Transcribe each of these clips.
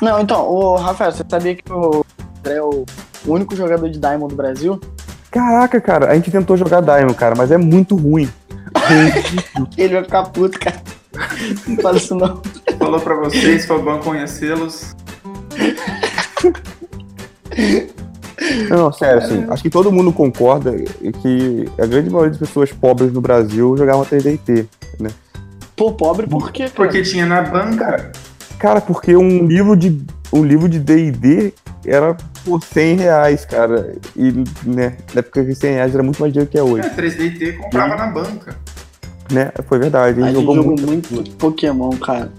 Não, então, o Rafael, você sabia que o André é o único jogador de Diamond do Brasil? Caraca, cara, a gente tentou jogar Diamond, cara, mas é muito ruim. Ele vai ficar puto, cara. Não fala isso não. Falou pra vocês, foi bom conhecê-los. Não, sério, assim, acho que todo mundo concorda que a grande maioria das pessoas pobres no Brasil jogavam 3DT, né? Pô, pobre por quê? cara? Porque tinha na banca. Cara, porque um livro de um livro de D&D era por 100 reais, cara. E, né, na época que 100 reais era muito mais dinheiro que é hoje, É, 3DT comprava na banca. né? Foi verdade, A ele gente jogou jogou muito. muito Pokémon, cara.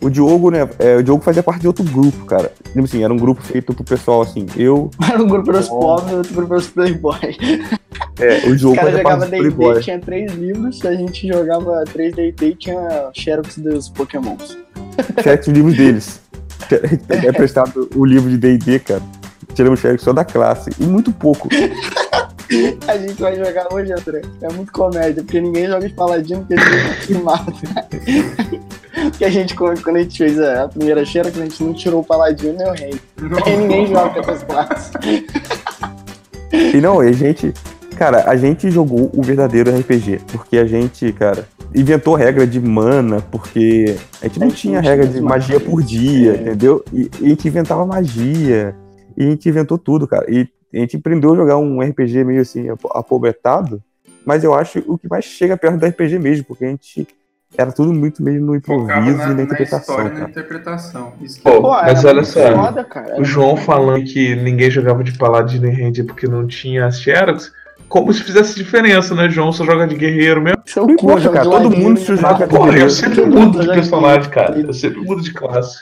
O Diogo, né, é, o Diogo fazia parte de outro grupo, cara. Tipo assim, era um grupo feito pro pessoal, assim, eu, Era um grupo dos Bom. pobres e outro grupo dos playboy. é, o Os Diogo caras fazia jogavam parte do D&D, Playboy. tinha três livros, a gente jogava 3D&D e tinha Xerox dos Pokémons. Xerox os livros deles. É prestado o livro de D&D, cara. Tiramos Xerox só da classe. E muito pouco. A gente vai jogar hoje, André. É muito comédia, porque ninguém joga de paladino, porque ninguém se mata. Porque a gente, quando quando a gente fez a, primeira Xerox, a gente não tirou o paladino nem o rei. Aí ninguém joga com essas classes. E não, a gente. Cara, a gente jogou o verdadeiro RPG. Porque a gente, cara, inventou regra de mana, porque a gente não tinha regra de magia por dia, É. entendeu? E, e a gente inventava magia. E a gente inventou tudo, cara. E a gente aprendeu a jogar um RPG meio assim, apo- apobretado. Mas eu acho o que mais chega perto do RPG mesmo, porque a gente. Era tudo muito meio no Focava improviso na, e na na interpretação, história e na cara. interpretação. Isso que Pô, Pô, mas olha só, Foda, cara. O João falando que ninguém jogava de paladino e ranger porque não tinha as Xerox, como se fizesse diferença, né, João? Só joga de guerreiro mesmo. Seu Não cu, joga cara, de todo ladinho, mundo se né? joga Porra, eu guerreiro. sempre Todo mudo mundo de joga personagem, guerreiro. cara. Eu sempre mudo de classe.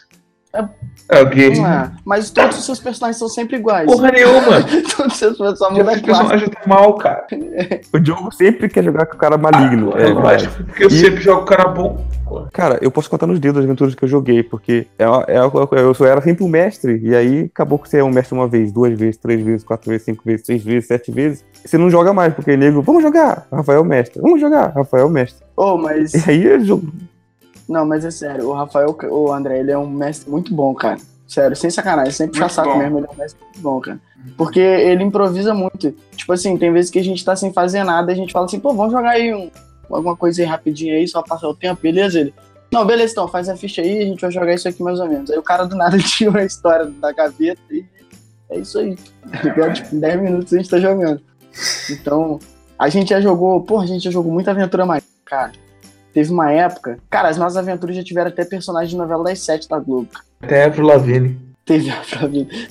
É- É o. Ah, mas todos os seus personagens são sempre iguais. Porra nenhuma. todos os seus personagens mudam classe. personagem tá mal, cara. O Diogo sempre quer jogar com o cara maligno. É, é, eu acho que porque eu E- sempre jogo cara bom. Cara, eu posso contar nos dedos as aventuras que eu joguei, porque é, é, uma- eu era sempre um mestre, e aí acabou que você é um mestre uma vez, duas vezes, três vezes, quatro vezes, cinco vezes, seis vezes, sete vezes. Você não joga mais, porque nego, vamos jogar, Rafael mestre, vamos jogar, Rafael mestre. Ô, mas. E aí eu jogo. Não, mas é sério, o Rafael, o André, ele é um mestre muito bom, cara. Sério, sem sacanagem, sempre puxa Muito saco bom. mesmo, ele é um mestre muito bom, cara. Porque ele improvisa muito. Tipo assim, tem vezes que a gente tá sem fazer nada, a gente fala assim, pô, vamos jogar aí um, alguma coisa aí rapidinho aí, só passar o tempo, beleza? Ele. Não, beleza, então, faz a ficha aí, a gente vai jogar isso aqui mais ou menos. Aí o cara do nada tira a história da gaveta e é isso aí. Agora, tipo, em 10 minutos a gente tá jogando. Então, a gente já jogou, pô, a gente já jogou muita aventura mais, cara. Teve uma época, cara, as nossas aventuras já tiveram até personagem de novela das sete da Globo. Até pro Lavigne. Teve a,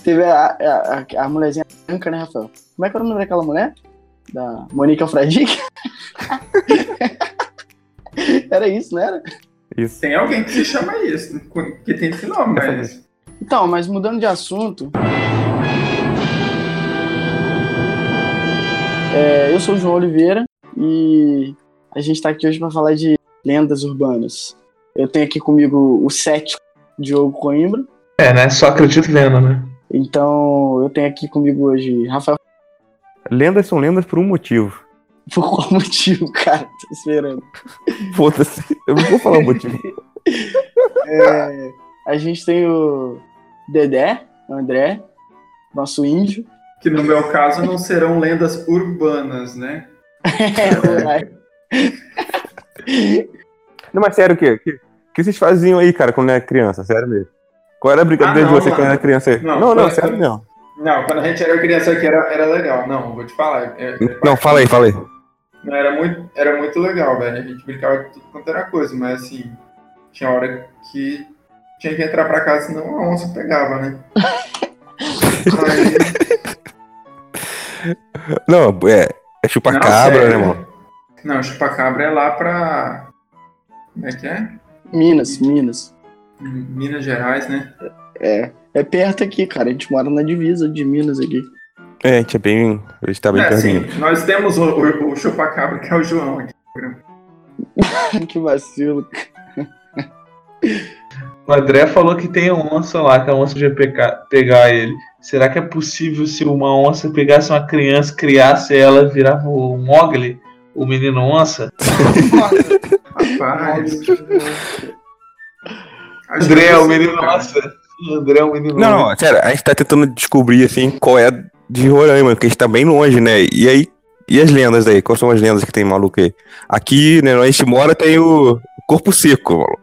teve a, a, a, a mulherzinha branca, né, Rafael? Como é que era o nome daquela mulher? Da Monique Alfredique? era isso, não era? Isso. Tem alguém que se chama isso, que tem esse nome, mas. Então, mas mudando de assunto. é, eu sou o João Oliveira e a gente tá aqui hoje para falar de lendas urbanas. Eu tenho aqui comigo o cético Diogo Coimbra. É, né? Só acredito vendo, né? Então, eu tenho aqui comigo hoje Rafael. Lendas são lendas por um motivo. Por qual motivo, cara? Tô esperando. Foda-se, eu não vou falar o motivo. É, a gente tem o Dedé, o André, nosso índio. Que no meu caso não serão lendas urbanas, né? Não, mas sério, o quê? O que, que vocês faziam aí, cara, quando era criança? Sério mesmo. Qual era a brincadeira Ah, não, de você quando mano. era criança aí? Não, Não, não, quando- sério mesmo. Não, quando a gente era criança aqui era, era legal. Não, vou te falar. é- é- Não, fala aí, fala aí. Não, era muito, era muito legal, velho. A gente brincava de tudo quanto era coisa, mas assim, tinha hora que tinha que entrar pra casa, senão a onça pegava, né? Aí, Não, é, é chupar não, cabra, sério. né, mano? Não, chupacabra é lá pra. Como é que é? Minas, Minas. Minas Gerais, né? É. É perto aqui, cara. A gente mora na divisa de Minas aqui. É, a gente é bem. A gente tá bem É, pertinho. assim, nós temos o, o, o chupacabra, que é o João aqui. que vacilo. O André falou que tem onça lá, que a onça ia pegar, pegar ele. Será que é possível se uma onça pegasse uma criança, criasse ela, virava o Mogli, o menino onça? Rapaz. André, é o menino onça, O André é um menino. Não, não, sério, a gente tá tentando descobrir, assim, qual é de Roraima, porque a gente tá bem longe, né? E aí, e as lendas aí? Quais são as lendas que tem maluco aí? Aqui, né, onde a gente mora, tem o Corpo Seco, maluco.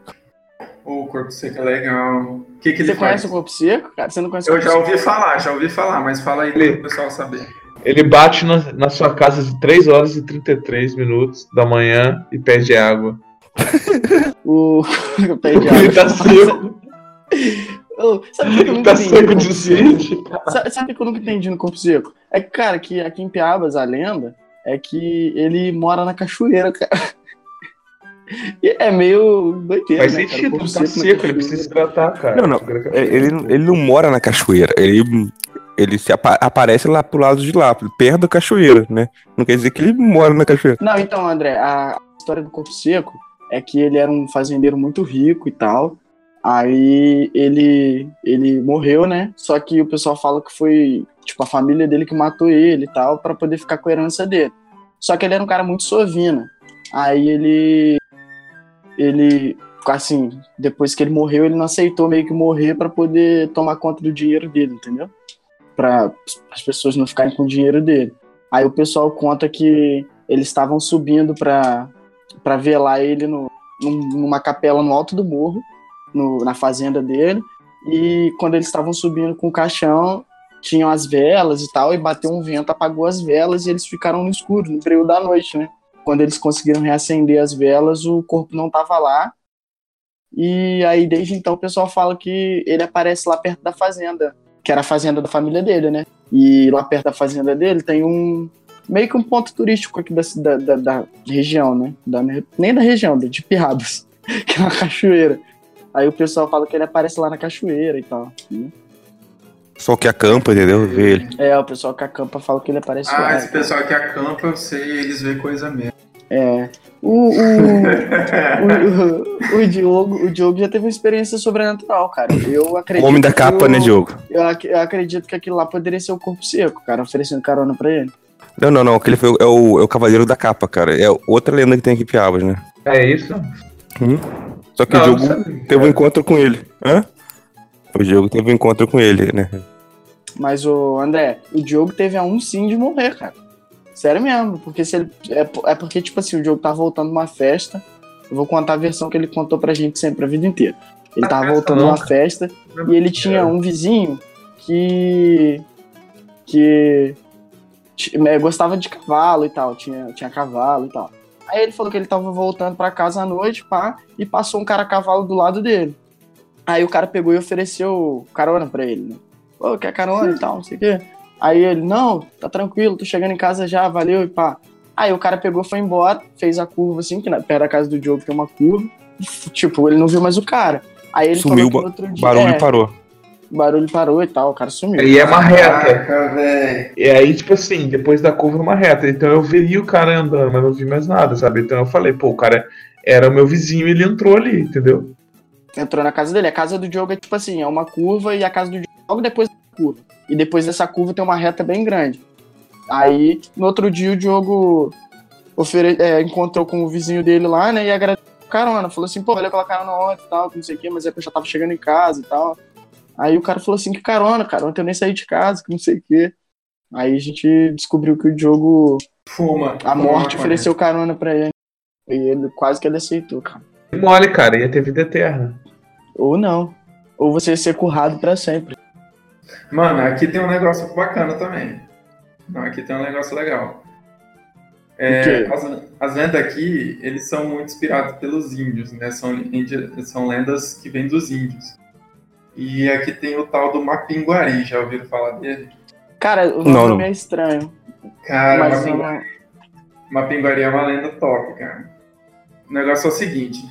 O corpo seco é legal. O que, que ele Você faz? conhece o Corpo Seco, cara? Você não conhece o Eu Corpo já Seco? ouvi falar, já ouvi falar, mas fala aí Ele- para o pessoal saber. Ele bate na, na sua casa de 3 horas e 33 minutos da manhã e pede água. O... Pede Ele água. tá seco. Ô, Sabe o que eu Ele nunca tá seco de Corpo Seco? sede. Sabe, sabe o que eu nunca entendi no Corpo Seco? É que, cara, que aqui em Piabas, a lenda é que ele mora na cachoeira, cara. E é meio doideira, Faz né, cara? sentido, Corpo ele tá seco, ele precisa se hidratar, cara. Não, não. É, Ele, ele não mora na cachoeira, ele, ele se apa- aparece lá pro lado de lá, perto da cachoeira, né? Não quer dizer que ele mora na cachoeira. Não, então, André, a história do Corpo Seco é que ele era um fazendeiro muito rico e tal. Aí ele ele morreu, né? Só que o pessoal fala que foi, tipo, a família dele que matou ele e tal, pra poder ficar com a herança dele. Só que ele era um cara muito sovina. Aí ele ele assim, depois que ele morreu, ele não aceitou meio que morrer pra poder tomar conta do dinheiro dele, entendeu? Para as pessoas não ficarem com o dinheiro dele. Aí o pessoal conta que eles estavam subindo para velar ele no, num- numa capela no alto do morro, no- na fazenda dele. E quando eles estavam subindo com o caixão, tinham as velas e tal, e bateu um vento, apagou as velas e eles ficaram no escuro, no período da noite, né? Quando eles conseguiram reacender as velas, o corpo não tava lá. E aí, desde então, o pessoal fala que ele aparece lá perto da fazenda, que era a fazenda da família dele, né? E lá perto da fazenda dele tem um, meio que um ponto turístico aqui da, da, da, da região, né? Da- nem da região, de Pirrabas, que é uma cachoeira. Aí o pessoal fala que ele aparece lá na cachoeira e tal. né? Só que acampa, entendeu? Vê ele. É, o pessoal que acampa fala que ele aparece Ah, lá. esse pessoal que acampa, eu sei, eles veem coisa mesmo. É. O, o, o, o, Diogo, o Diogo já teve uma experiência sobrenatural, cara. Eu O acredito. homem da capa, o- né, Diogo? Eu, ac- eu acredito que aquilo lá poderia ser o corpo seco, cara, oferecendo carona pra ele. Não, não, não. Aquele foi, o- é, o, é o Cavaleiro da Capa, cara. É outra lenda que tem aqui em Piabas, né? É isso? Só que Não, o Diogo sabia. teve um encontro com ele. Hã? O Diogo teve um encontro com ele, né? Mas o André, o Diogo teve a um sim de morrer, cara. Sério mesmo, porque se ele. É, é porque, tipo assim, o Diogo tá voltando uma festa. Eu vou contar a versão que ele contou pra gente sempre a vida inteira. Ele Ah, tava voltando de não, uma cara. festa e ele tinha um vizinho que. que. né, gostava de cavalo e tal, tinha, tinha cavalo e tal. Aí ele falou que ele tava voltando pra casa à noite, pá, e passou um cara a cavalo do lado dele. Aí o cara pegou e ofereceu carona pra ele, né? Pô, quer carona e tal, não sei o quê. Aí ele, não, tá tranquilo, tô chegando em casa já, valeu e pá. Aí o cara pegou, foi embora, fez a curva assim, que na, perto da casa do Diogo tem uma curva. Tipo, ele não viu mais o cara. Aí ele Sumiu, falou que ba- no outro dia. Barulho é, parou. o barulho parou e tal, o cara sumiu. E é uma reta. Caraca. E aí, tipo assim, depois da curva é uma reta. Então eu veria o cara andando, mas não vi mais nada, sabe? Então eu falei, pô, o cara era o meu vizinho e ele entrou ali, entendeu? Entrou na casa dele. A casa do Diogo é tipo assim, é uma curva e a casa do Diogo logo depois da curva. E depois dessa curva tem uma reta bem grande. Aí, no outro dia, o Diogo ofere- é, encontrou com o vizinho dele lá, né? E agradeceu a carona. Falou assim, pô, valeu pela carona ontem e tal, que não sei o quê, mas é que eu já tava chegando em casa e tal. Aí o cara falou assim, que carona, cara, ontem eu nem saí de casa, que não sei o quê. Aí a gente descobriu que o Diogo, Fuma. a Fuma morte, maconha. ofereceu carona pra ele. E ele quase que ele aceitou, cara. Mole, cara, ia ter vida eterna. Ou não. Ou você ia ser currado pra sempre. Mano, aqui tem um negócio bacana também. Não, aqui tem um negócio legal. É, as, as lendas aqui, eles são muito inspirados pelos índios, né? São, são lendas que vêm dos índios. E aqui tem o tal do Mapinguari, já ouviram falar dele? Cara, o nome não. é estranho. Cara, mas Mapinguari, não... Mapinguari é uma lenda top, cara. O negócio é o seguinte: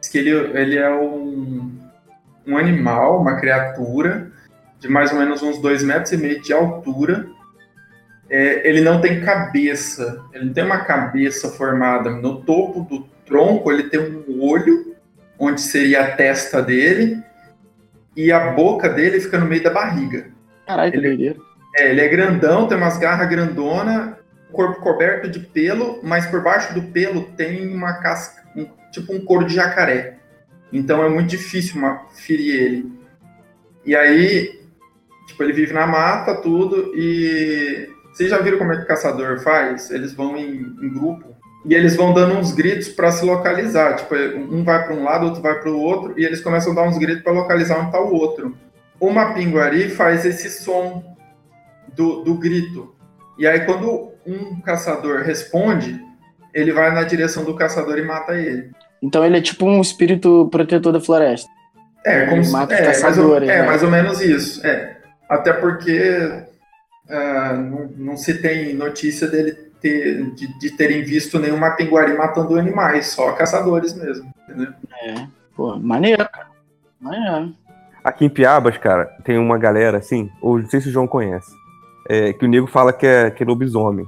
diz que ele, ele é um, um animal, uma criatura de mais ou menos uns dois metros e meio de altura. É, ele não tem cabeça, ele não tem uma cabeça formada. No topo do tronco ele tem um olho, onde seria a testa dele, e a boca dele fica no meio da barriga. Caralho, que Ele- doideira. É, ele é grandão, tem umas garras grandona, corpo coberto de pelo, mas por baixo do pelo tem uma casca, um- tipo um couro de jacaré. Então é muito difícil uma- ferir ele. E aí, tipo, ele vive na mata, tudo, e vocês já viram como é que o caçador faz? Eles vão em, em grupo e eles vão dando uns gritos para se localizar. Tipo, um vai para um lado, outro vai para o outro, e eles começam a dar uns gritos para localizar onde está o outro. O mapinguari faz esse som do, do grito. E aí, quando um caçador responde, ele vai na direção do caçador e mata ele. Então ele é tipo um espírito protetor da floresta. É, como Ele mata é, mais ou, caçadores, é né? mais ou menos isso. É. Até porque ah, não, não se tem notícia dele ter, de, de terem visto nenhum mapinguari matando animais, só caçadores mesmo. Entendeu? É. Pô, maneiro, cara. Maneiro. Aqui em Piabas, cara, tem uma galera assim, ou não sei se o João conhece, é, que o nego fala que é, que é lobisomem.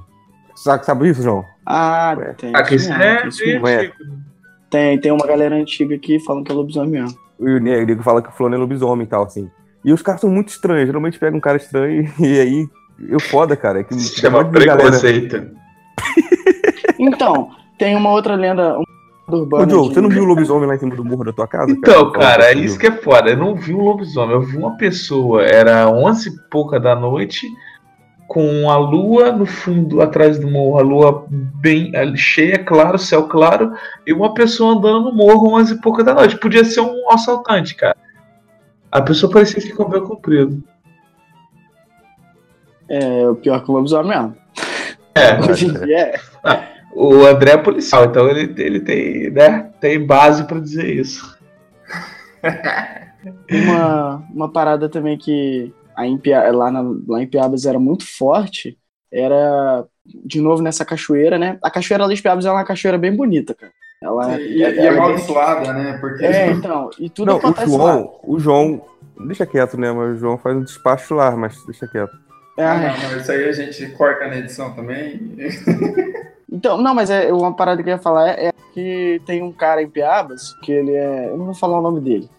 Sabe, sabe isso, João? Ah, tem. É tem mesmo. é. antigo. Tem, tem uma galera antiga aqui falando que é lobisomem mesmo. E o nego, o nego fala que o fulano é lobisomem e tal, assim. E os caras são muito estranhos, geralmente pega um cara estranho e aí. Eu foda, cara. É que Se chama preconceito. Então, tem uma outra lenda urbana. Ô, Joe, de- você não viu o lobisomem lá em cima do morro da tua casa? Então, cara, é Você isso que é foda. Eu não vi um lobisomem, eu vi uma pessoa, era 11 e pouca da noite, com a lua no fundo, atrás do morro, a lua bem cheia, claro, céu claro, e uma pessoa andando no morro 11 e pouca da noite. Podia ser um assaltante, cara. A pessoa parecia que com cabelo comprido. É o pior que o lobisomem mesmo. É, Hoje em dia é. o André é policial, então ele, ele tem, né, tem base pra dizer isso. Uma, uma parada também que a em Pia- lá, na- lá em Piabas era muito forte era, de novo, nessa cachoeira, né? A cachoeira lá de Piabas é uma cachoeira bem bonita, cara. Ela, E, e ela- é ela amaldiçoada, né? Porque É, então, e tudo Não, o acontece lá. João, o João. Deixa quieto, né? Mas o João faz um despacho lá, mas deixa quieto. É, Ah, não, não, isso aí a gente corta na edição também. Então, não, mas é uma parada que eu ia falar é, é que tem um cara em Piabas, que ele é. Eu não vou falar o nome dele.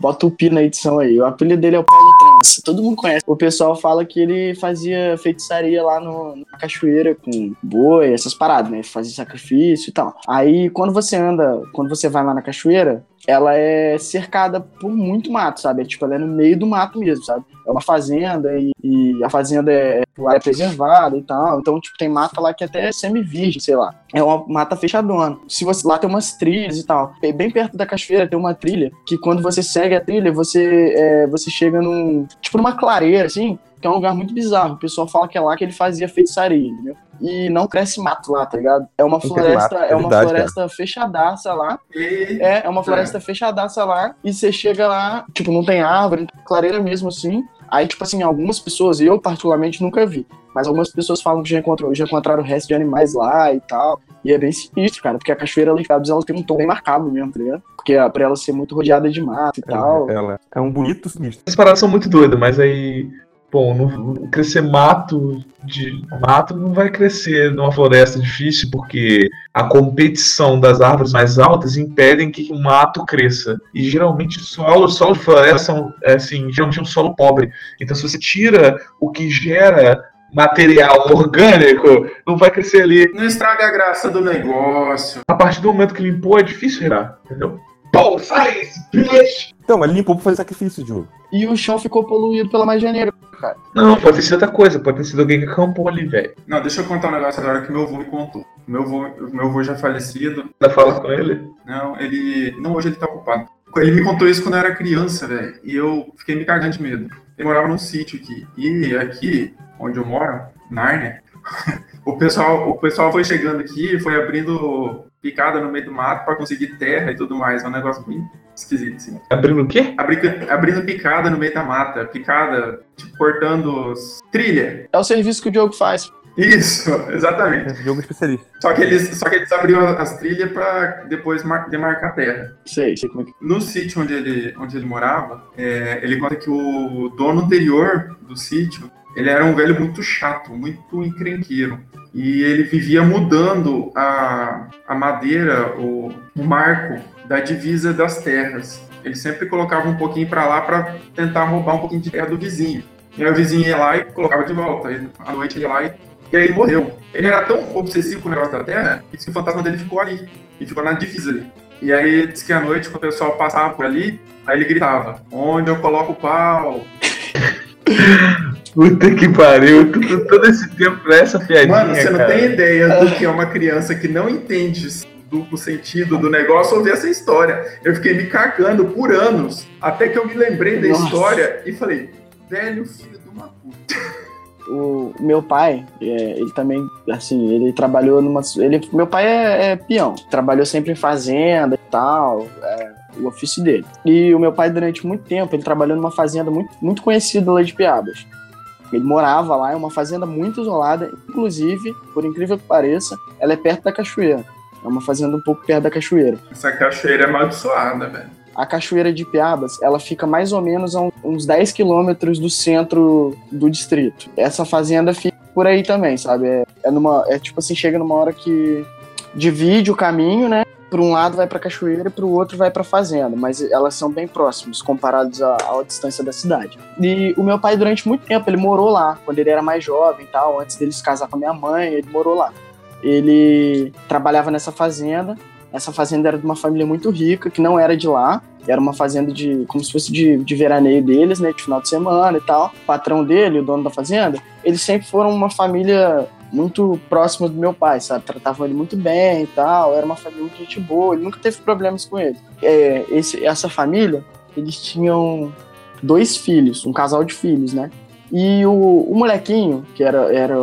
Bota o Pi na edição aí. O apelido dele é o Paulo Trança. Todo mundo conhece. O pessoal fala que ele fazia feitiçaria lá no, na cachoeira com boi, essas paradas, né? Fazia sacrifício e tal. Aí, quando você anda, quando você vai lá na cachoeira, ela é cercada por muito mato, sabe? É, tipo, ela é no meio do mato mesmo, sabe? É uma fazenda e, e a fazenda é, lá é preservada e tal. Então, tipo, tem mata lá que até é semi-virgem, sei lá. É uma mata fechadona. Se você lá tem umas trilhas e tal. Bem- Bem perto da cachoeira tem uma trilha que quando você segue a trilha, você, é, você chega num. Tipo, numa clareira, assim, que é um lugar muito bizarro. O pessoal fala que é lá que ele fazia feitiçaria, entendeu? E não cresce mato lá, tá ligado? É uma floresta, mato, é é uma verdade, floresta fechadaça lá. É, é uma floresta fechadaça lá, e você chega lá, tipo, não tem árvore, clareira mesmo assim. Aí, tipo assim, algumas pessoas, eu particularmente nunca vi, mas algumas pessoas falam que já, encontrou, já encontraram o resto de animais lá e tal. E é bem sinistro, cara, porque a cachoeira ali, ela tem um tom bem marcado mesmo, tá ligado? Porque é pra ela ser muito rodeada de mato e tal. Ela é um bonito sinistro. Essas paradas são muito doidas, mas aí, bom, não, crescer mato de mato não vai crescer numa floresta difícil, porque a competição das árvores mais altas impedem que o mato cresça. E geralmente o solo, solo de floresta são, é, assim, geralmente é um solo pobre. Então se você tira o que gera material orgânico, não vai crescer ali. não estraga a graça do negócio. A partir do momento que limpou, é difícil gerar, entendeu? Pô, sai, bicho! Então, mas ele limpou pra fazer sacrifício, Diogo. E o chão ficou poluído pela magia negra, cara. Não, pode ter sido outra coisa, pode ter sido alguém que acampou ali, velho. Não, deixa eu contar um negócio agora que meu avô me contou. Meu avô, meu avô já falecido. Ainda fala com ele? Não, ele. Não, hoje ele tá ocupado. Ele me contou isso quando eu era criança, velho. E eu fiquei me cagando de medo. Ele morava num sítio aqui. E aqui, onde eu moro, Nárnia, o pessoal, o pessoal foi chegando aqui e foi abrindo picada no meio do mato pra conseguir terra e tudo mais. É um negócio bem esquisito, assim. Abrindo o quê? Abri- abrindo picada no meio da mata. Picada, tipo, cortando os- trilha. É o serviço que o Diogo faz. Isso, exatamente. Jogo é especialista. Só que eles, só que eles abriam as trilhas pra depois mar- demarcar a terra. Sei, sei como é que. No sítio onde ele, onde ele morava, é, ele conta que o dono anterior do sítio, ele era um velho muito chato, muito encrenqueiro. E ele vivia mudando a, a madeira, o, o marco da divisa das terras. Ele sempre colocava um pouquinho para lá para tentar roubar um pouquinho de terra do vizinho. E o vizinho ia lá e colocava de volta. Aí, à noite ele ia lá e, e aí ele morreu. Ele era tão obsessivo com o negócio da terra que o fantasma dele ficou ali. E ficou na divisa ali. E aí diz que à noite, quando o pessoal passava por ali, aí ele gritava: Onde eu coloco o pau? Puta que pariu, tudo, todo esse tempo pra essa piadinha. Mano, você não cara. tem ideia do que é uma criança que não entende o duplo sentido do negócio ouvir essa história. Eu fiquei me cagando por anos, até que eu me lembrei da Nossa. história e falei: Velho filho de uma puta. O meu pai, é, ele também, assim, ele trabalhou numa. Ele, meu pai é, é peão, trabalhou sempre em fazenda e tal, é o ofício dele. E o meu pai, durante muito tempo, ele trabalhou numa fazenda muito, muito conhecida lá de Piabas. Ele morava lá, é uma fazenda muito isolada, inclusive, por incrível que pareça, ela é perto da cachoeira. É uma fazenda um pouco perto da cachoeira. Essa cachoeira é amaldiçoada, velho. A cachoeira de Piabas, ela fica mais ou menos a uns 10 quilômetros do centro do distrito. Essa fazenda fica por aí também, sabe? É, é numa, é tipo assim, chega numa hora que divide o caminho, né? Por um lado vai pra cachoeira e pro outro vai pra fazenda, mas elas são bem próximas comparados à, à distância da cidade. E o meu pai durante muito tempo ele morou lá, quando ele era mais jovem, tal, antes dele se casar com a minha mãe, ele morou lá. Ele trabalhava nessa fazenda. Essa fazenda era de uma família muito rica, que não era de lá. Era uma fazenda de. como se fosse de, de veraneio deles, né? De final de semana e tal. O patrão dele, o dono da fazenda, eles sempre foram uma família muito próxima do meu pai, sabe? Tratavam ele muito bem e tal. Era uma família muito gente boa. Ele nunca teve problemas com ele. É, esse, essa família, eles tinham dois filhos, um casal de filhos, né? E o, o molequinho, que era, era.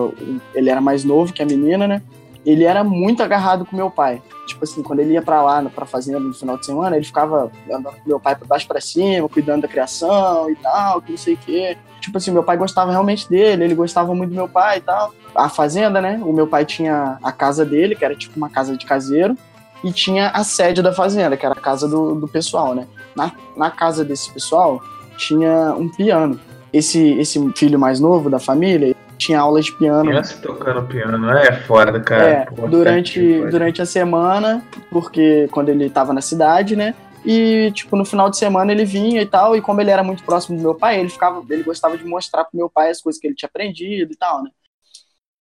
Ele era mais novo que a menina, né? Ele era muito agarrado com meu pai tipo assim, quando ele ia pra lá, pra fazenda no final de semana, ele ficava andando com meu pai pra baixo pra cima, cuidando da criação e tal, que não sei o quê. Tipo assim, meu pai gostava realmente dele, ele gostava muito do meu pai e tal. A fazenda, né? O meu pai tinha a casa dele, que era tipo uma casa de caseiro, e tinha a sede da fazenda, que era a casa do, do pessoal, né? Na, na casa desse pessoal tinha um piano. Esse, esse filho mais novo da família tinha aula de piano Criança tocando piano é foda, cara. é, Puta durante, durante a semana, porque quando ele tava na cidade, né? E, tipo, no final de semana ele vinha e tal, e como ele era muito próximo do meu pai, ele ficava, ele gostava de mostrar pro meu pai as coisas que ele tinha aprendido e tal, né?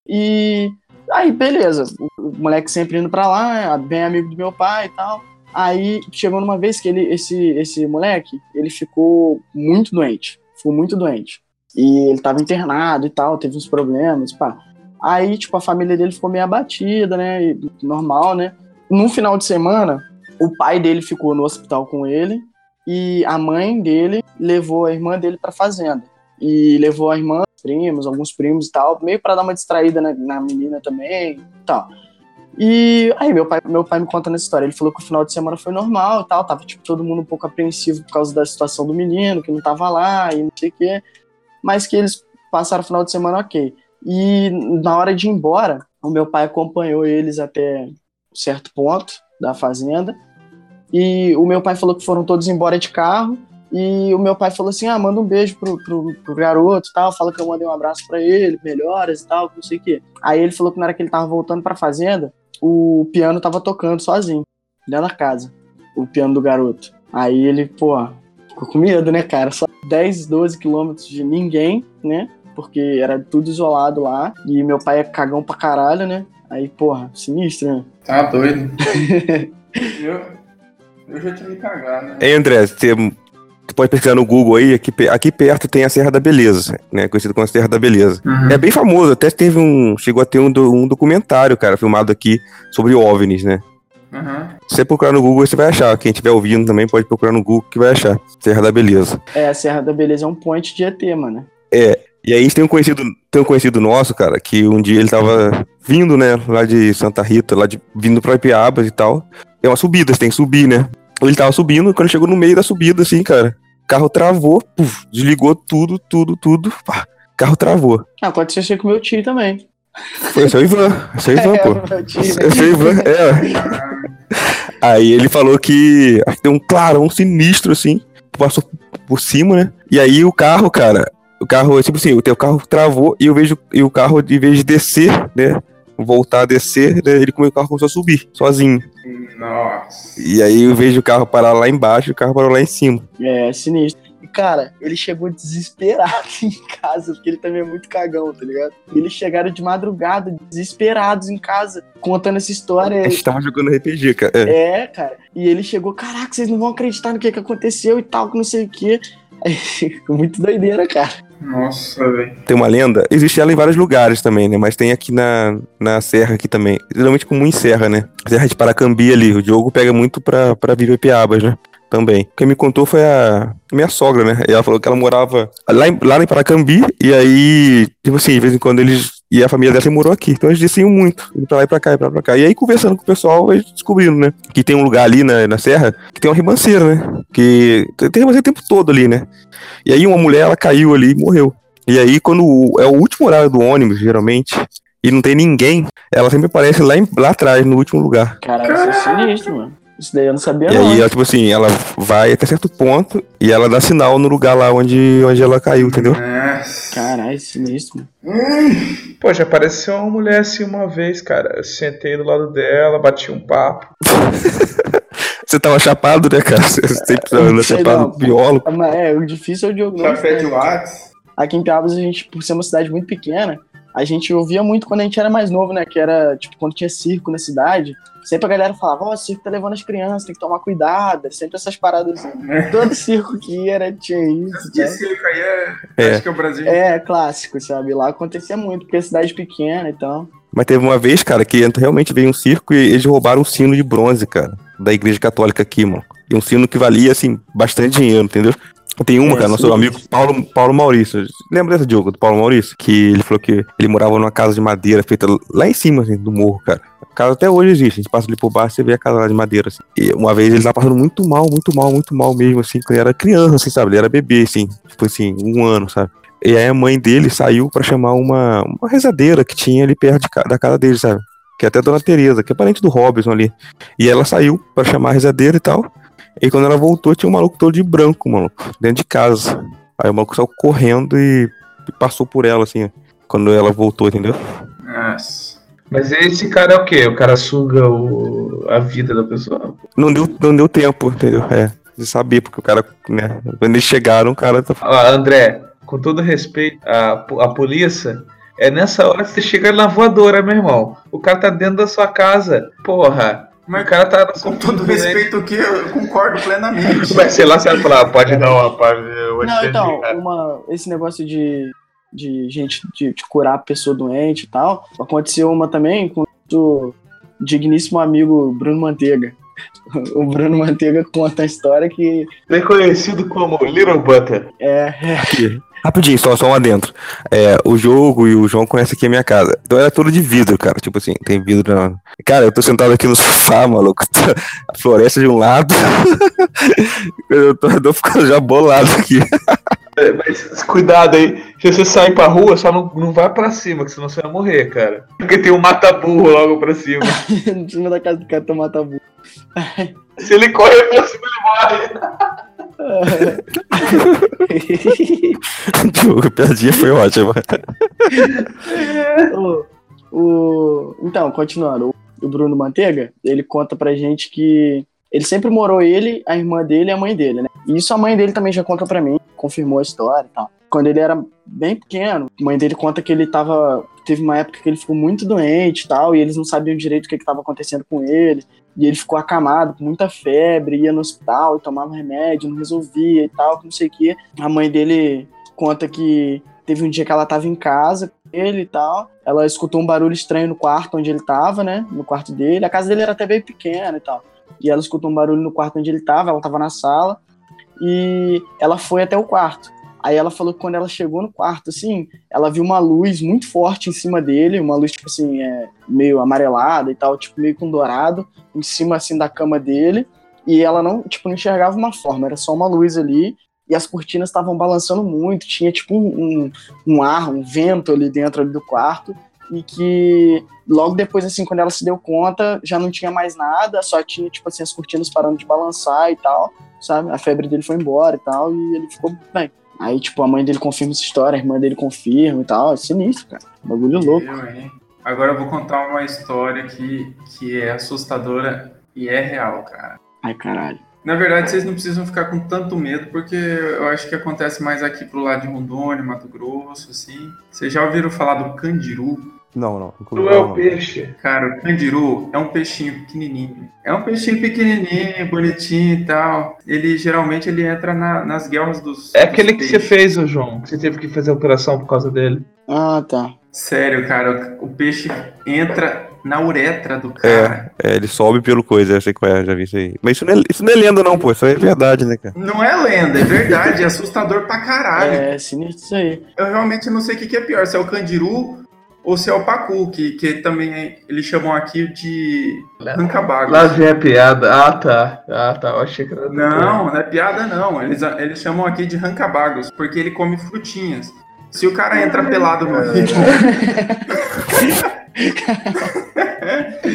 E aí, beleza, o, moleque sempre indo pra lá, bem amigo do meu pai e tal. Aí chegou numa vez que ele, esse, esse moleque, ele ficou muito doente, ficou muito doente. E ele tava internado e tal, teve uns problemas, pá. Aí, tipo, a família dele ficou meio abatida, né? normal, né? No final de semana, o pai dele ficou no hospital com ele e a mãe dele levou a irmã dele pra fazenda. E levou a irmã, os primos, alguns primos e tal, meio pra dar uma distraída na, na menina também e tal. E aí, meu pai, meu pai me conta nessa história. Ele falou que o final de semana foi normal e tal. Tava, tipo, todo mundo um pouco apreensivo por causa da situação do menino, que não tava lá e não sei o quê. Mas que eles passaram o final de semana ok. E na hora de ir embora, o meu pai acompanhou eles até certo ponto da fazenda. E o meu pai falou que foram todos embora de carro. E o meu pai falou assim: ah, manda um beijo pro, pro, pro garoto tal. Fala que eu mandei um abraço pra ele, melhoras e tal, não sei o quê. Aí ele falou que na hora que ele tava voltando pra fazenda, o piano tava tocando sozinho, dentro da casa. O piano do garoto. Aí ele, pô, ficou com medo, né, cara? Só 10, 12 quilômetros de ninguém, né? Porque era tudo isolado lá. E meu pai é cagão pra caralho, né? Aí, porra, sinistro, né? Tá doido. eu, eu já tinha me cagado, né? Ei, André, você, pode pesquisar no Google aí, aqui, aqui perto tem a Serra da Beleza, né? Conhecido como a Serra da Beleza. Uhum. É bem famoso, até teve um. Chegou a ter um, um documentário, cara, filmado aqui sobre OVNIs, né? Uhum. Se você procurar no Google, você vai achar. Quem estiver ouvindo também pode procurar no Google que vai achar. Serra da Beleza. É, a Serra da Beleza é um point de ET, mano. E aí tem um conhecido, tem um conhecido nosso, cara, que um dia ele tava vindo, né, lá de Santa Rita, lá de vindo pra Ipiabas e tal. É uma subida, você tem que subir, né? Ele tava subindo, quando chegou no meio da subida, assim, cara, o carro travou, puf, desligou tudo, tudo, tudo, pá, carro travou. Ah, aconteceu com meu tio também. Foi o seu Ivan, o seu Ivan, pô. meu tio, É o seu Ivan, é. Aí ele falou que acho que deu um clarão sinistro, assim, passou por cima, né? E aí o carro, cara, o carro, tipo assim, o teu carro travou e eu vejo, e o carro, em vez de descer, né? Voltar a descer, né, ele come- o carro começou a subir, sozinho. Nossa. E aí eu vejo o carro parar lá embaixo e o carro parou lá em cima. É, sinistro. cara, ele chegou desesperado em casa, porque ele também é muito cagão, tá ligado? E eles chegaram de madrugada, desesperados em casa, contando essa história. A gente tava jogando RPG, cara. É. É, cara. E ele chegou, caraca, vocês não vão acreditar no que, que aconteceu e tal, que não sei o quê. Muito doideira, cara. Nossa, velho. Tem uma lenda, existe ela em vários lugares também, né? Mas tem aqui na, na Serra aqui também. Geralmente comum em Serra, né? Serra de Paracambi ali. O Diogo pega muito pra, pra Piabas, né? Também. Quem me contou foi a minha sogra, né? Ela falou que ela morava lá em, lá em Paracambi. E aí, tipo assim, de vez em quando eles. E a família dela morou aqui. Então eles desciam muito. Indo pra lá e pra cá, e pra pra cá. E aí, conversando com o pessoal, eles descobrindo, né? Que tem um lugar ali na, na Serra que tem uma ribanceira, né? Que tem ribanceira o tempo todo ali, né? E aí uma mulher, ela caiu ali e morreu. E aí, quando é o último horário do ônibus, geralmente, e não tem ninguém, ela sempre aparece lá, em- lá atrás, no último lugar. Caralho, isso é sinistro, mano. Isso daí eu não sabia, E não. aí, ela, tipo assim, ela vai até certo ponto e ela dá sinal no lugar lá onde, onde ela caiu, entendeu? Caralho, sinistro, mano. Poxa, apareceu uma mulher assim uma vez, cara. Eu sentei do lado dela, bati um papo. Você tava chapado, né, cara? Você sempre anda Sei chapado não, no biólogo. Mas é, o difícil é o Diogo. Café de né? Whats. Aqui em Piabas, a gente, por ser uma cidade muito pequena, a gente ouvia muito quando a gente era mais novo, né? Que era, tipo, quando tinha circo na cidade. Sempre a galera falava, ó, o circo tá levando as crianças, tem que tomar cuidado. Sempre essas paradas assim. É. Todo circo que era tinha isso, né? que ele caía. É. Acho que é o Brasil. É, clássico, sabe? Lá acontecia muito, porque é cidade pequena então. Mas teve uma vez, cara, que realmente veio um circo e eles roubaram um sino de bronze, cara, da igreja católica aqui, mano. E um sino que valia, assim, bastante dinheiro, entendeu? Tem uma, É, cara, nosso amigo Paulo, Paulo Maurício. Lembra desse jogo do Paulo Maurício? Que ele falou que ele morava numa casa de madeira feita lá em cima, assim, do morro, cara. A casa até hoje existe, a gente passa ali por baixo e você vê a casa lá de madeira, assim. E uma vez ele tava passando muito mal, muito mal, muito mal mesmo, assim, quando ele era criança, assim, sabe? Ele era bebê, assim, tipo assim, um ano, sabe? E aí a mãe dele saiu pra chamar uma, uma rezadeira que tinha ali perto de da casa dele, sabe? Que é até a Dona Tereza, que é parente do Robson ali. E ela saiu pra chamar a rezadeira e tal. E quando ela voltou, tinha um maluco todo de branco, maluco, dentro de casa. Aí o maluco saiu correndo e e passou por ela, assim, quando ela voltou, entendeu? Nossa. Mas esse cara é o quê? O cara suga o- a vida da pessoa? Não deu, não deu tempo, entendeu? É, de saber, porque o cara, né, quando eles chegaram, o cara tá Ah, André, com todo respeito à, à polícia, é nessa hora que você chega na voadora, meu irmão. O cara tá dentro da sua casa. Porra. Mas o cara tá. Com todo respeito que eu concordo plenamente. Mas sei lá, você vai falar, pode não, rapaz. Eu Não, então, uma, esse negócio de, de gente de, de curar a pessoa doente e tal, aconteceu uma também com o digníssimo amigo Bruno Manteiga. O Bruno Manteiga conta a história que Bem conhecido como Little Butter. é, aqui. Rapidinho, só, só um adentro. É, o jogo e o João conhecem aqui a minha casa. Então era tudo de vidro, cara. Tipo assim, tem vidro na. Cara, eu tô sentado aqui no sofá, maluco. A floresta de um lado. eu, tô, eu tô ficando já bolado aqui. Mas cuidado aí, se você sair pra rua, só não, não vai pra cima, que senão você vai morrer, cara. Porque tem um mata-burro logo pra cima. em cima da casa do cara tomar tabu. Se ele correr pra cima, ele morre. Diogo, a piadinha foi ótima. o, o- então, continuando, o, o Bruno Manteiga, ele conta pra gente que ele sempre morou ele, a irmã dele e a mãe dele, né? E isso a mãe dele também já conta pra mim, confirmou a história e tal. Quando ele era bem pequeno, a mãe dele conta que ele tava. Teve uma época que ele ficou muito doente e tal, e eles não sabiam direito o que estava acontecendo com ele. E ele ficou acamado, com muita febre, ia no hospital, tomava remédio, não resolvia e tal, não sei o quê. A mãe dele conta que teve um dia que ela tava em casa com ele e tal. Ela escutou um barulho estranho no quarto onde ele tava, né? No quarto dele. A casa dele era até bem pequena e tal. E ela escutou um barulho no quarto onde ele tava, ela tava na sala. E ela foi até o quarto. Aí ela falou que quando ela chegou no quarto, assim, ela viu uma luz muito forte em cima dele, uma luz, tipo assim, é, meio amarelada e tal, tipo, meio com dourado, em cima, assim, da cama dele. E ela não, tipo, não enxergava uma forma, era só uma luz ali. E as cortinas estavam balançando muito, tinha, tipo, um, um, um ar, um vento ali dentro ali do quarto. E que logo depois, assim, quando ela se deu conta, já não tinha mais nada, só tinha, tipo assim, as cortinas parando de balançar e tal, sabe? A febre dele foi embora e tal, e ele ficou bem. Aí, tipo, a mãe dele confirma essa história, a irmã dele confirma e tal. É sinistro, cara. Bagulho louco. Eu, hein? Agora eu vou contar uma história que, que é assustadora e é real, cara. Ai, caralho. Na verdade, vocês não precisam ficar com tanto medo, porque eu acho que acontece mais aqui pro lado de Rondônia, Mato Grosso, assim. Vocês já ouviram falar do candiru? Não, não. Não é o peixe. Cara, o candiru é um peixinho pequenininho. É um peixinho pequenininho, bonitinho e tal. Ele geralmente ele entra na- nas guerras dos. É dos aquele que você peixes. fez, ô João. Que você teve que fazer a operação por causa dele. Ah, tá. Sério, cara, o peixe entra na uretra do cara. É, ele sobe pelo coisa, eu sei qual é, já vi isso aí. Mas isso não é, isso não é lenda, não, pô. Isso aí é verdade, né, cara? Não é lenda, é verdade, é assustador pra caralho. É sinistro isso aí. Eu realmente não sei o que, que é pior, se é o candiru ou se é o pacu, que, que também é- eles chamam aqui de rancabago. Lá vem a piada. Ah, tá. Ah, tá. Eu achei que era. Não, não é piada não. Eles, eles chamam aqui de rancabagos, porque ele come frutinhas. Se o cara entra pelado no rio.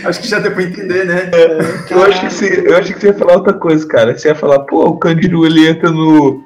Acho que já deu pra entender, né? Eu acho, que você, eu acho que você ia falar outra coisa, cara. Você ia falar, pô, o Candiru ele entra no.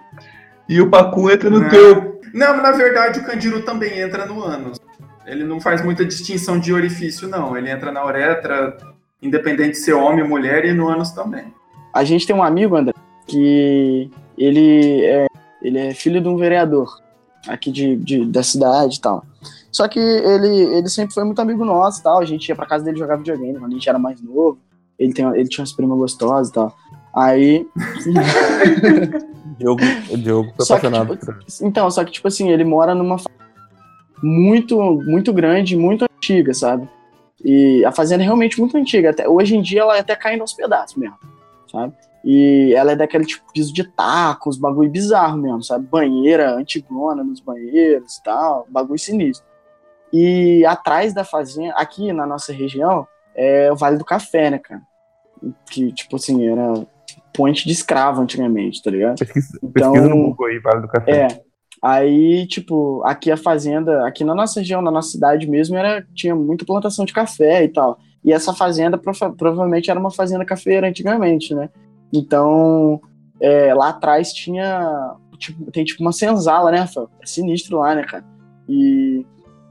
E o Pacu entra no Não. teu. Não, na verdade o candiru também entra no ânus. Ele não faz muita distinção de orifício, não. Ele entra na uretra, independente de ser homem ou mulher, e no ânus também. A gente tem um amigo, André, que ele é, ele é filho de um vereador aqui de, de- da cidade e tal. Só que ele, ele sempre foi muito amigo nosso e tal. A gente ia pra casa dele jogar videogame quando a gente era mais novo. Ele, tem, ele tinha umas primas gostosas e tal. Aí. Diogo, Diogo foi Só que, apaixonado. tipo, Então, só que, tipo assim, ele mora numa muito, muito grande, muito antiga, sabe? E a fazenda é realmente muito antiga. Até, hoje em dia ela é até caindo aos pedaços mesmo, sabe? E ela é daquele tipo piso de taco, uns bagulho bizarro mesmo, sabe? Banheira antigona nos banheiros e tal, bagulho sinistro. E atrás da fazenda, aqui na nossa região, é o Vale do Café, né, cara? Que, tipo assim, era ponte de escravo antigamente, tá ligado? Pesquisa, Então- pesquisa no Google aí, Vale do Café. É. Aí, tipo, aqui a fazenda, aqui na nossa região, na nossa cidade mesmo, era, tinha muita plantação de café e tal. E essa fazenda prova- provavelmente era uma fazenda cafeira antigamente, né? Então, é, lá atrás tinha. Tipo, tem tipo uma senzala, né, Rafael? É sinistro lá, né, cara? E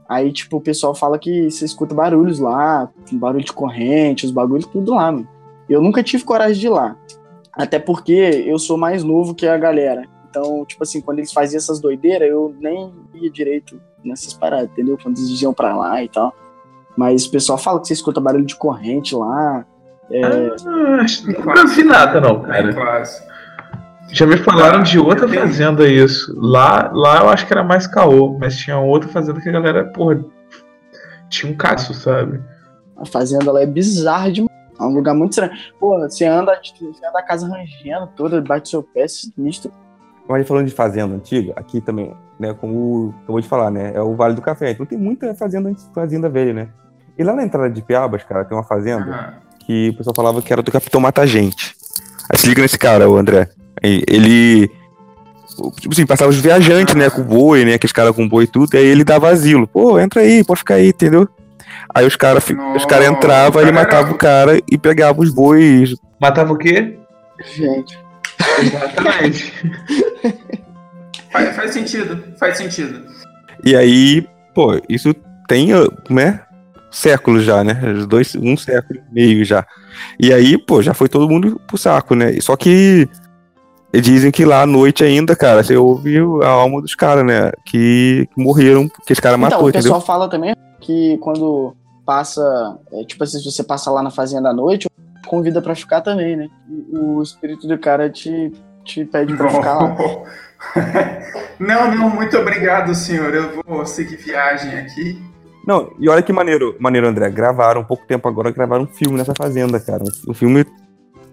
aí, tipo, o pessoal fala que você escuta barulhos lá, barulho de corrente, os barulhos, tudo lá, mano. Eu nunca tive coragem de ir lá. Até porque eu sou mais novo que a galera. Então, tipo assim, quando eles faziam essas doideiras, eu nem ia direito nessas paradas, entendeu? Quando eles iam pra lá e tal. Mas o pessoal fala que você escuta barulho de corrente lá. É, Ah, acho- não vi nada, não, É cara. clássico. Já me falaram de outra fazenda isso. Lá, lá eu acho que era mais caô, mas tinha outra fazenda que a galera, porra, tinha um caço, sabe? a fazenda lá é bizarra demais. É um lugar muito estranho. Pô, você anda, você anda a casa rangendo toda, bate seu pé, sinistro. Mas falando de fazenda antiga, aqui também, né, como eu vou te falar, né, é o Vale do Café. Então tem muita fazenda, fazenda velha, né? E lá na entrada de Piabas, cara, tem uma fazenda Aham. que o pessoal falava que era do Capitão Mata Gente. Aí se liga nesse cara, o André. Aí Ele, tipo assim, passava os viajantes, né, com boi, né, aqueles caras com boi e tudo, e aí ele dava asilo. Pô, entra aí, pode ficar aí, entendeu? Aí os caras os cara entravam, ele matava o cara e pegava os bois. Matava o quê? Gente. Exatamente. Faz, faz sentido, faz sentido. E aí, pô, isso tem, né, séculos já, né? Dois, um século e meio já. E aí, pô, já foi todo mundo pro saco, né? Só que dizem que lá à noite ainda, cara, você ouve a alma dos caras, né? Que, que morreram, que esse cara Então, matou, o entendeu? pessoal fala também que quando passa, é, tipo assim, se você passa lá na fazenda à noite, convida pra ficar também, né? O espírito do cara te, te pede pra ficar lá. Não, não, muito obrigado, senhor. Eu vou seguir viagem aqui. Não, e olha que maneiro, maneiro, André. Gravaram um pouco tempo agora, gravaram um filme nessa fazenda, cara. O filme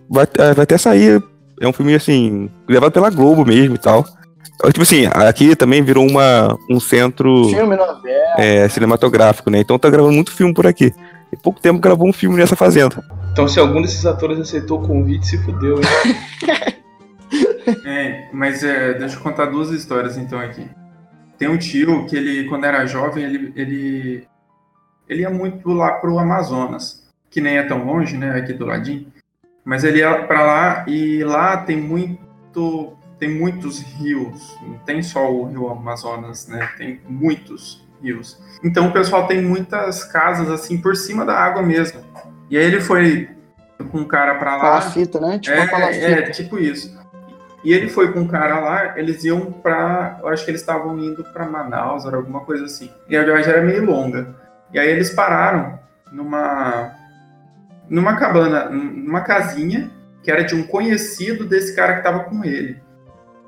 vai, é, vai até sair. É um filme, assim, gravado pela Globo mesmo e tal. É, Tipo assim, aqui também virou uma, um centro Filme, novela. é, cinematográfico, né? Então tá gravando muito filme por aqui. E pouco tempo gravou um filme nessa fazenda. Então, se algum desses atores aceitou o convite, se fudeu? É, mas é, deixa eu contar duas histórias então aqui. Tem um tio que ele, quando era jovem, ele, ele, ele ia muito lá pro Amazonas, que nem é tão longe, né, aqui do ladinho. Mas ele ia pra lá e lá tem muito, tem muitos rios. Não tem só o rio Amazonas, né? Tem muitos rios. Então o pessoal tem muitas casas assim por cima da água mesmo. E aí ele foi com um cara pra lá. Palafita, né? Tipo É, é, tipo isso. E ele foi com um cara lá, eles iam pra. Eu acho que eles estavam indo pra Manaus, era alguma coisa assim. E a viagem era meio longa. E aí eles pararam numa. numa cabana, numa casinha, que era de um conhecido desse cara que tava com ele.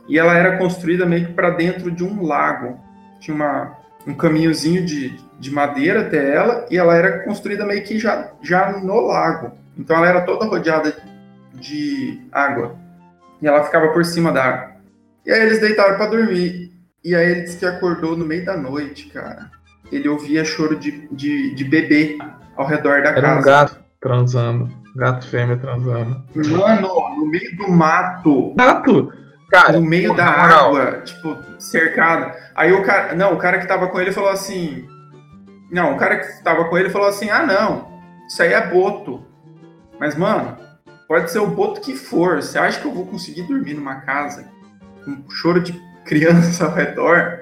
E ela era construída meio que pra dentro de um lago. Tinha uma, um caminhozinho de, de madeira até ela, e ela era construída meio que já, já no lago. Então ela era toda rodeada de água. E ela ficava por cima da água. E aí eles deitaram pra dormir. E aí ele disse que acordou no meio da noite, cara. Ele ouvia choro de, de, de bebê ao redor da Era um casa. gato transando. Gato fêmea transando. Mano, no meio do mato. Gato! Cara, no meio da moral, água, tipo, cercado. Aí o cara. Não, o cara que tava com ele falou assim. Não, o cara que tava com ele falou assim: ah, não, isso aí é boto. Mas, mano, pode ser o boto que for. Você acha que eu vou conseguir dormir numa casa com choro de criança ao redor?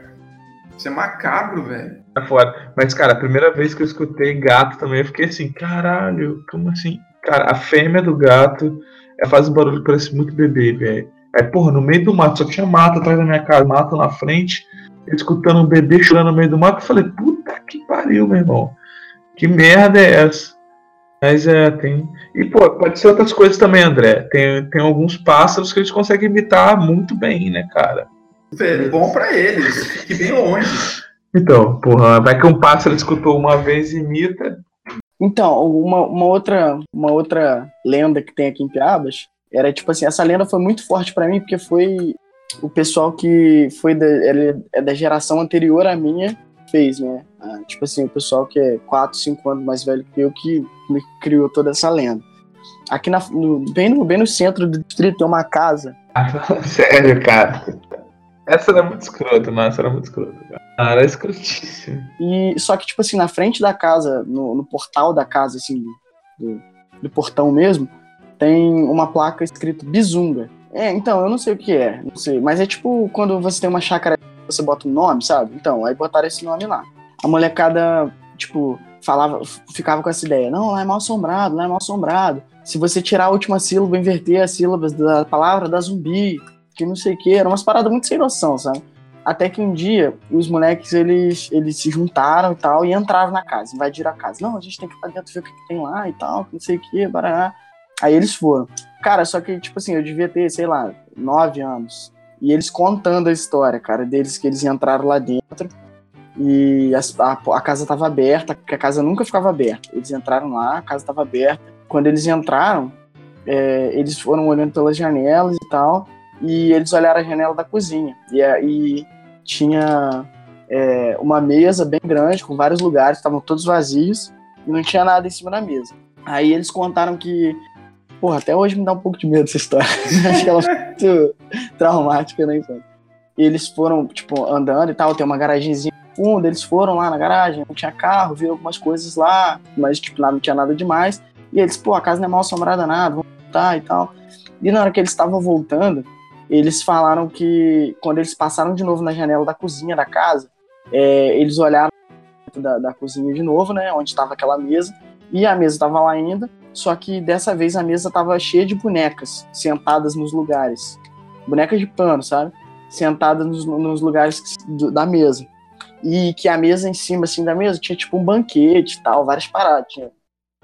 Isso é macabro, velho. É foda. Mas, cara, a primeira vez que eu escutei gato também, eu fiquei assim, caralho, como assim? Cara, a fêmea do gato faz um barulho que parece muito bebê, velho. Aí, porra, no meio do mato, só tinha mato atrás da minha casa, mato na frente, escutando um bebê chorando no meio do mato, eu falei, puta que pariu, meu irmão. Que merda é essa? Mas é, tem. E, pô, pode ser outras coisas também, André. Tem, tem alguns pássaros que eles conseguem imitar muito bem, né, cara? Velho, bom pra eles. Fique bem longe. Então, porra, vai que um pássaro escutou uma vez e imita. Então, uma, uma outra uma outra lenda que tem aqui em Piabas era tipo assim, essa lenda foi muito forte pra mim porque foi o pessoal que foi da, ele é da geração anterior à minha fez, né? Ah, tipo assim, o pessoal que é 4, 5 anos mais velho que eu que me criou toda essa lenda. Aqui na, no, bem, no, bem no centro do distrito tem uma casa. Sério, cara. Essa era muito escrota, não, essa era muito escrota, cara. Ah, era escrotíssima. E só que, tipo assim, na frente da casa, no, no portal da casa, assim, do, do portão mesmo, tem uma placa escrito Bizunga. É, então, eu não sei o que é, não sei. Mas é tipo quando você tem uma chácara você bota um nome, sabe? Então, aí botaram esse nome lá. A molecada, tipo, falava, ficava com essa ideia. Não, lá é mal assombrado, lá é mal assombrado. Se você tirar a última sílaba, inverter as sílabas da palavra, dá zumbi, que não sei o que. Eram umas paradas muito sem noção, sabe? Até que um dia, os moleques, eles, eles se juntaram e tal, e entraram na casa, invadiram a casa. Não, a gente tem que ir pra dentro ver o que, que tem lá e tal, que não sei o que, barará. Aí eles foram. Cara, só que, tipo assim, eu devia ter, sei lá, nove anos. E eles contando a história, cara, deles que eles entraram lá dentro e as- a, a casa tava aberta, porque a casa nunca ficava aberta. Eles entraram lá, a casa tava aberta. Quando eles entraram, é, eles foram olhando pelas janelas e tal, e eles olharam a janela da cozinha. E aí tinha é, uma mesa bem grande, com vários lugares, estavam todos vazios, e não tinha nada em cima da mesa. Aí eles contaram que. Porra, até hoje me dá um pouco de medo essa história. Acho que ela foi muito traumática na infância. E eles foram, tipo, andando e tal, tem uma garagenzinha no fundo, eles foram lá na garagem, não tinha carro, viram algumas coisas lá, mas, tipo, lá não tinha nada demais. E eles, pô, a casa não é mal assombrada nada, vamos voltar e tal. E na hora que eles estavam voltando, eles falaram que quando eles passaram de novo na janela da cozinha da casa, é, eles olharam da, da cozinha de novo, né, onde estava aquela mesa, e a mesa estava lá ainda, só que dessa vez a mesa estava cheia de bonecas sentadas nos lugares. Bonecas de pano, sabe? Sentadas nos, nos lugares do- da mesa. E que a mesa em cima, assim, da mesa tinha tipo um banquete e tal, várias paradas. Tinha,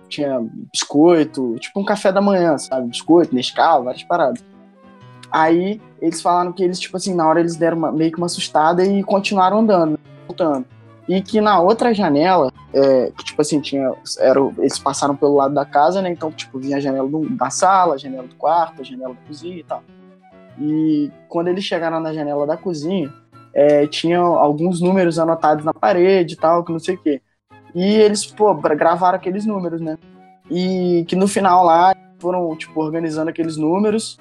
tinha biscoito, tipo um café da manhã, sabe? Biscoito, Nescau, várias paradas. Aí eles falaram que eles, tipo assim, na hora eles deram uma- meio que uma assustada e continuaram andando, voltando. E que na outra janela, é, que, tipo assim, tinha. Era, eles passaram pelo lado da casa, né? Então, tipo, vinha a janela do- da sala, a janela do quarto, a janela da cozinha e tal. E quando eles chegaram na janela da cozinha, é, tinha alguns números anotados na parede e tal, que não sei o quê. E eles, pô, gra- gravaram aqueles números, né? E que no final lá foram, tipo, organizando aqueles números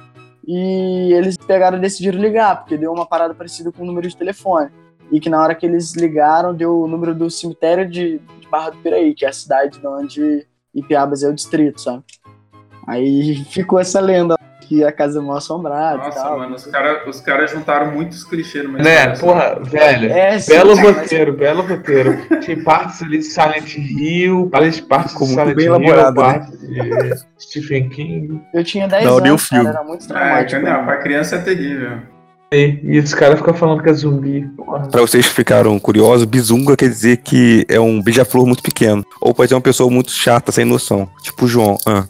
e eles pegaram e decidiram ligar, porque deu uma parada parecida com o número de telefone. E que na hora que eles ligaram, deu o número do cemitério de, de Barra do Piraí, que é a cidade de onde Ipiabas é o distrito, sabe? Aí ficou essa lenda que a casa é mal assombrada e Nossa, tal. mano, os caras os cara juntaram muitos clichês no Né, porra, velho. É, sim, Belo cara, roteiro, belo roteiro. Tem partes ali de Silent Hill, partes partes Ficou de muito Silent bem Hill, elaborado, né? de Stephen King. Eu tinha 10 Não, anos, cara, filme. era muito É, traumático. não, pra criança é terrível. E, e os caras ficam falando que é zumbi. Porra. Pra vocês que ficaram curiosos, bizunga quer dizer que é um beija-flor muito pequeno. Ou pode ser uma pessoa muito chata, sem noção. Tipo o João. Ah.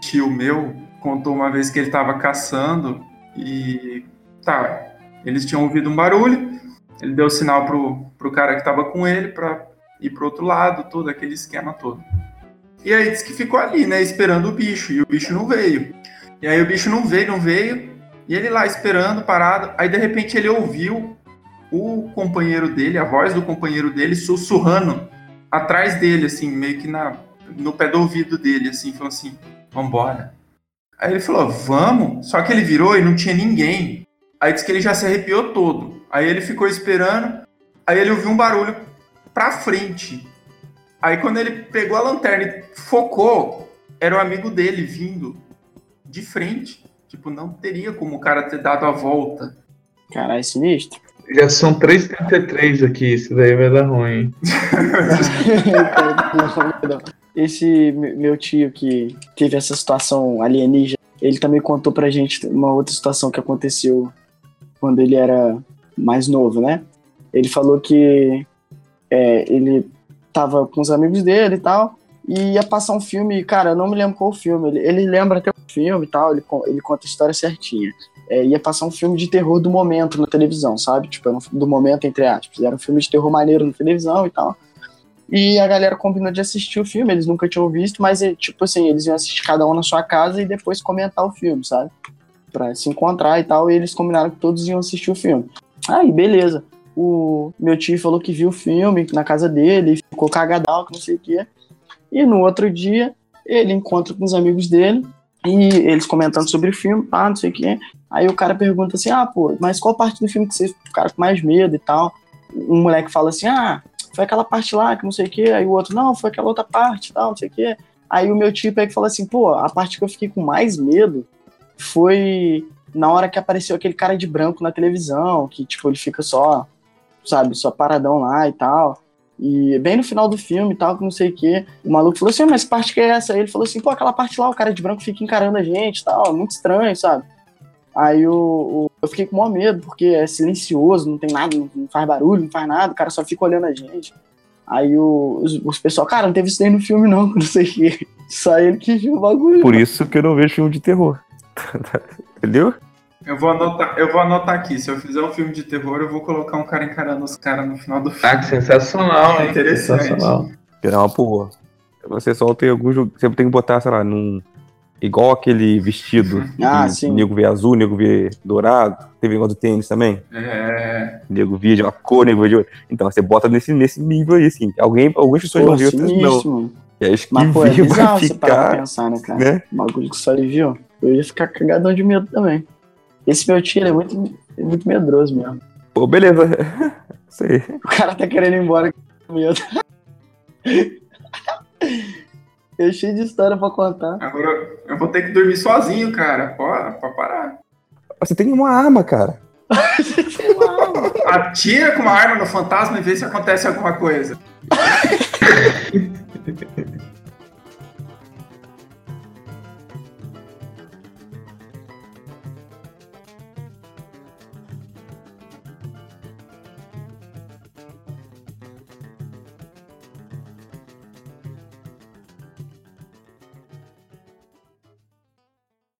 Tio meu contou uma vez que ele tava caçando e. Tá, eles tinham ouvido um barulho, ele deu sinal pro, pro cara que tava com ele pra ir pro outro lado, todo aquele esquema todo. E aí disse que ficou ali, né, esperando o bicho, e o bicho não veio. E aí o bicho não veio, não veio, e ele lá esperando, parado, aí de repente ele ouviu o companheiro dele, a voz do companheiro dele sussurrando atrás dele, assim, meio que na, no pé do ouvido dele, assim, falou assim, vambora. Aí ele falou, vamos, só que ele virou e não tinha ninguém. Aí disse que ele já se arrepiou todo. Aí ele ficou esperando, aí ele ouviu um barulho pra frente. Aí quando ele pegou a lanterna e focou, era o amigo dele vindo de frente. Tipo, não teria como o cara ter dado a volta. Caralho, sinistro. Já são 3,33 aqui, isso daí vai dar ruim. Esse me- meu tio que teve essa situação alienígena, ele também contou pra gente uma outra situação que aconteceu quando ele era mais novo, né? Ele falou que é, ele tava com os amigos dele e tal, e ia passar um filme, cara, eu não me lembro qual filme, ele, ele lembra até o filme e tal, ele, ele conta a história certinha. É, ia passar um filme de terror do momento na televisão, sabe? Tipo, um, do momento, entre aspas. Era um filme de terror maneiro na televisão e tal. E a galera combinou de assistir o filme, eles nunca tinham visto, mas, é, tipo assim, eles iam assistir cada um na sua casa e depois comentar o filme, sabe? Pra se encontrar e tal, e eles combinaram que todos iam assistir o filme. Aí, beleza. O meu tio falou que viu o filme na casa dele, ficou cagadão, que não sei o quê. E no outro dia, ele encontra com os amigos dele, e eles comentando sobre o filme, pá, não sei o quê. Aí o cara pergunta assim, ah, pô, mas qual parte do filme que você ficaram com mais medo e tal? Um moleque fala assim, ah, foi aquela parte lá, que não sei o quê. Aí o outro, não, foi aquela outra parte, tal, não sei o quê. Aí o meu tio pega e fala assim, pô, a parte que eu fiquei com mais medo foi na hora que apareceu aquele cara de branco na televisão, que, tipo, ele fica só, sabe, só paradão lá e tal. E bem no final do filme e tal, que não sei o quê, o maluco falou assim, mas que parte que é essa? Aí ele falou assim, pô, aquela parte lá, o cara de branco fica encarando a gente tal, muito estranho, sabe? Aí o, eu fiquei com maior medo, porque é silencioso, não tem nada, não, faz barulho, não faz nada, o cara só fica olhando a gente. Aí o, os, os pessoal, cara, não teve isso daí no filme não, não sei o quê. Só ele que viu o bagulho. Por isso que eu não vejo filme de terror. Entendeu? Eu vou anotar, eu vou anotar aqui. Se eu fizer um filme de terror, eu vou colocar um cara encarando os caras no final do filme. Ah, que sensacional, hein? Interessante. Sensacional. É uma porra. Você só tem alguns. Você tem que botar, sei lá, num. Igual aquele vestido. Ah, que sim. Nego vê azul, nego vê dourado. Teve igual do tênis também. É, Nego via de uma cor, nego via de outra. Então você bota nesse, nesse nível aí, assim. Alguém, algumas pessoas Pô, vão ver, outras não. E aí acho que Mas, pô, é bizarro você parar pra pensar, né, cara? né? O bagulho que só ele viu. Eu ia ficar cagadão de medo também. Esse meu tio, ele é muito, é muito medroso mesmo. Pô, beleza. Sei. O cara tá querendo ir embora com medo. Eu cheio de história pra contar. agora eu vou ter que dormir sozinho, cara. Pode, pode parar. Você tem uma arma, cara. Sei lá, mano. Atira com uma arma no fantasma e vê se acontece alguma coisa.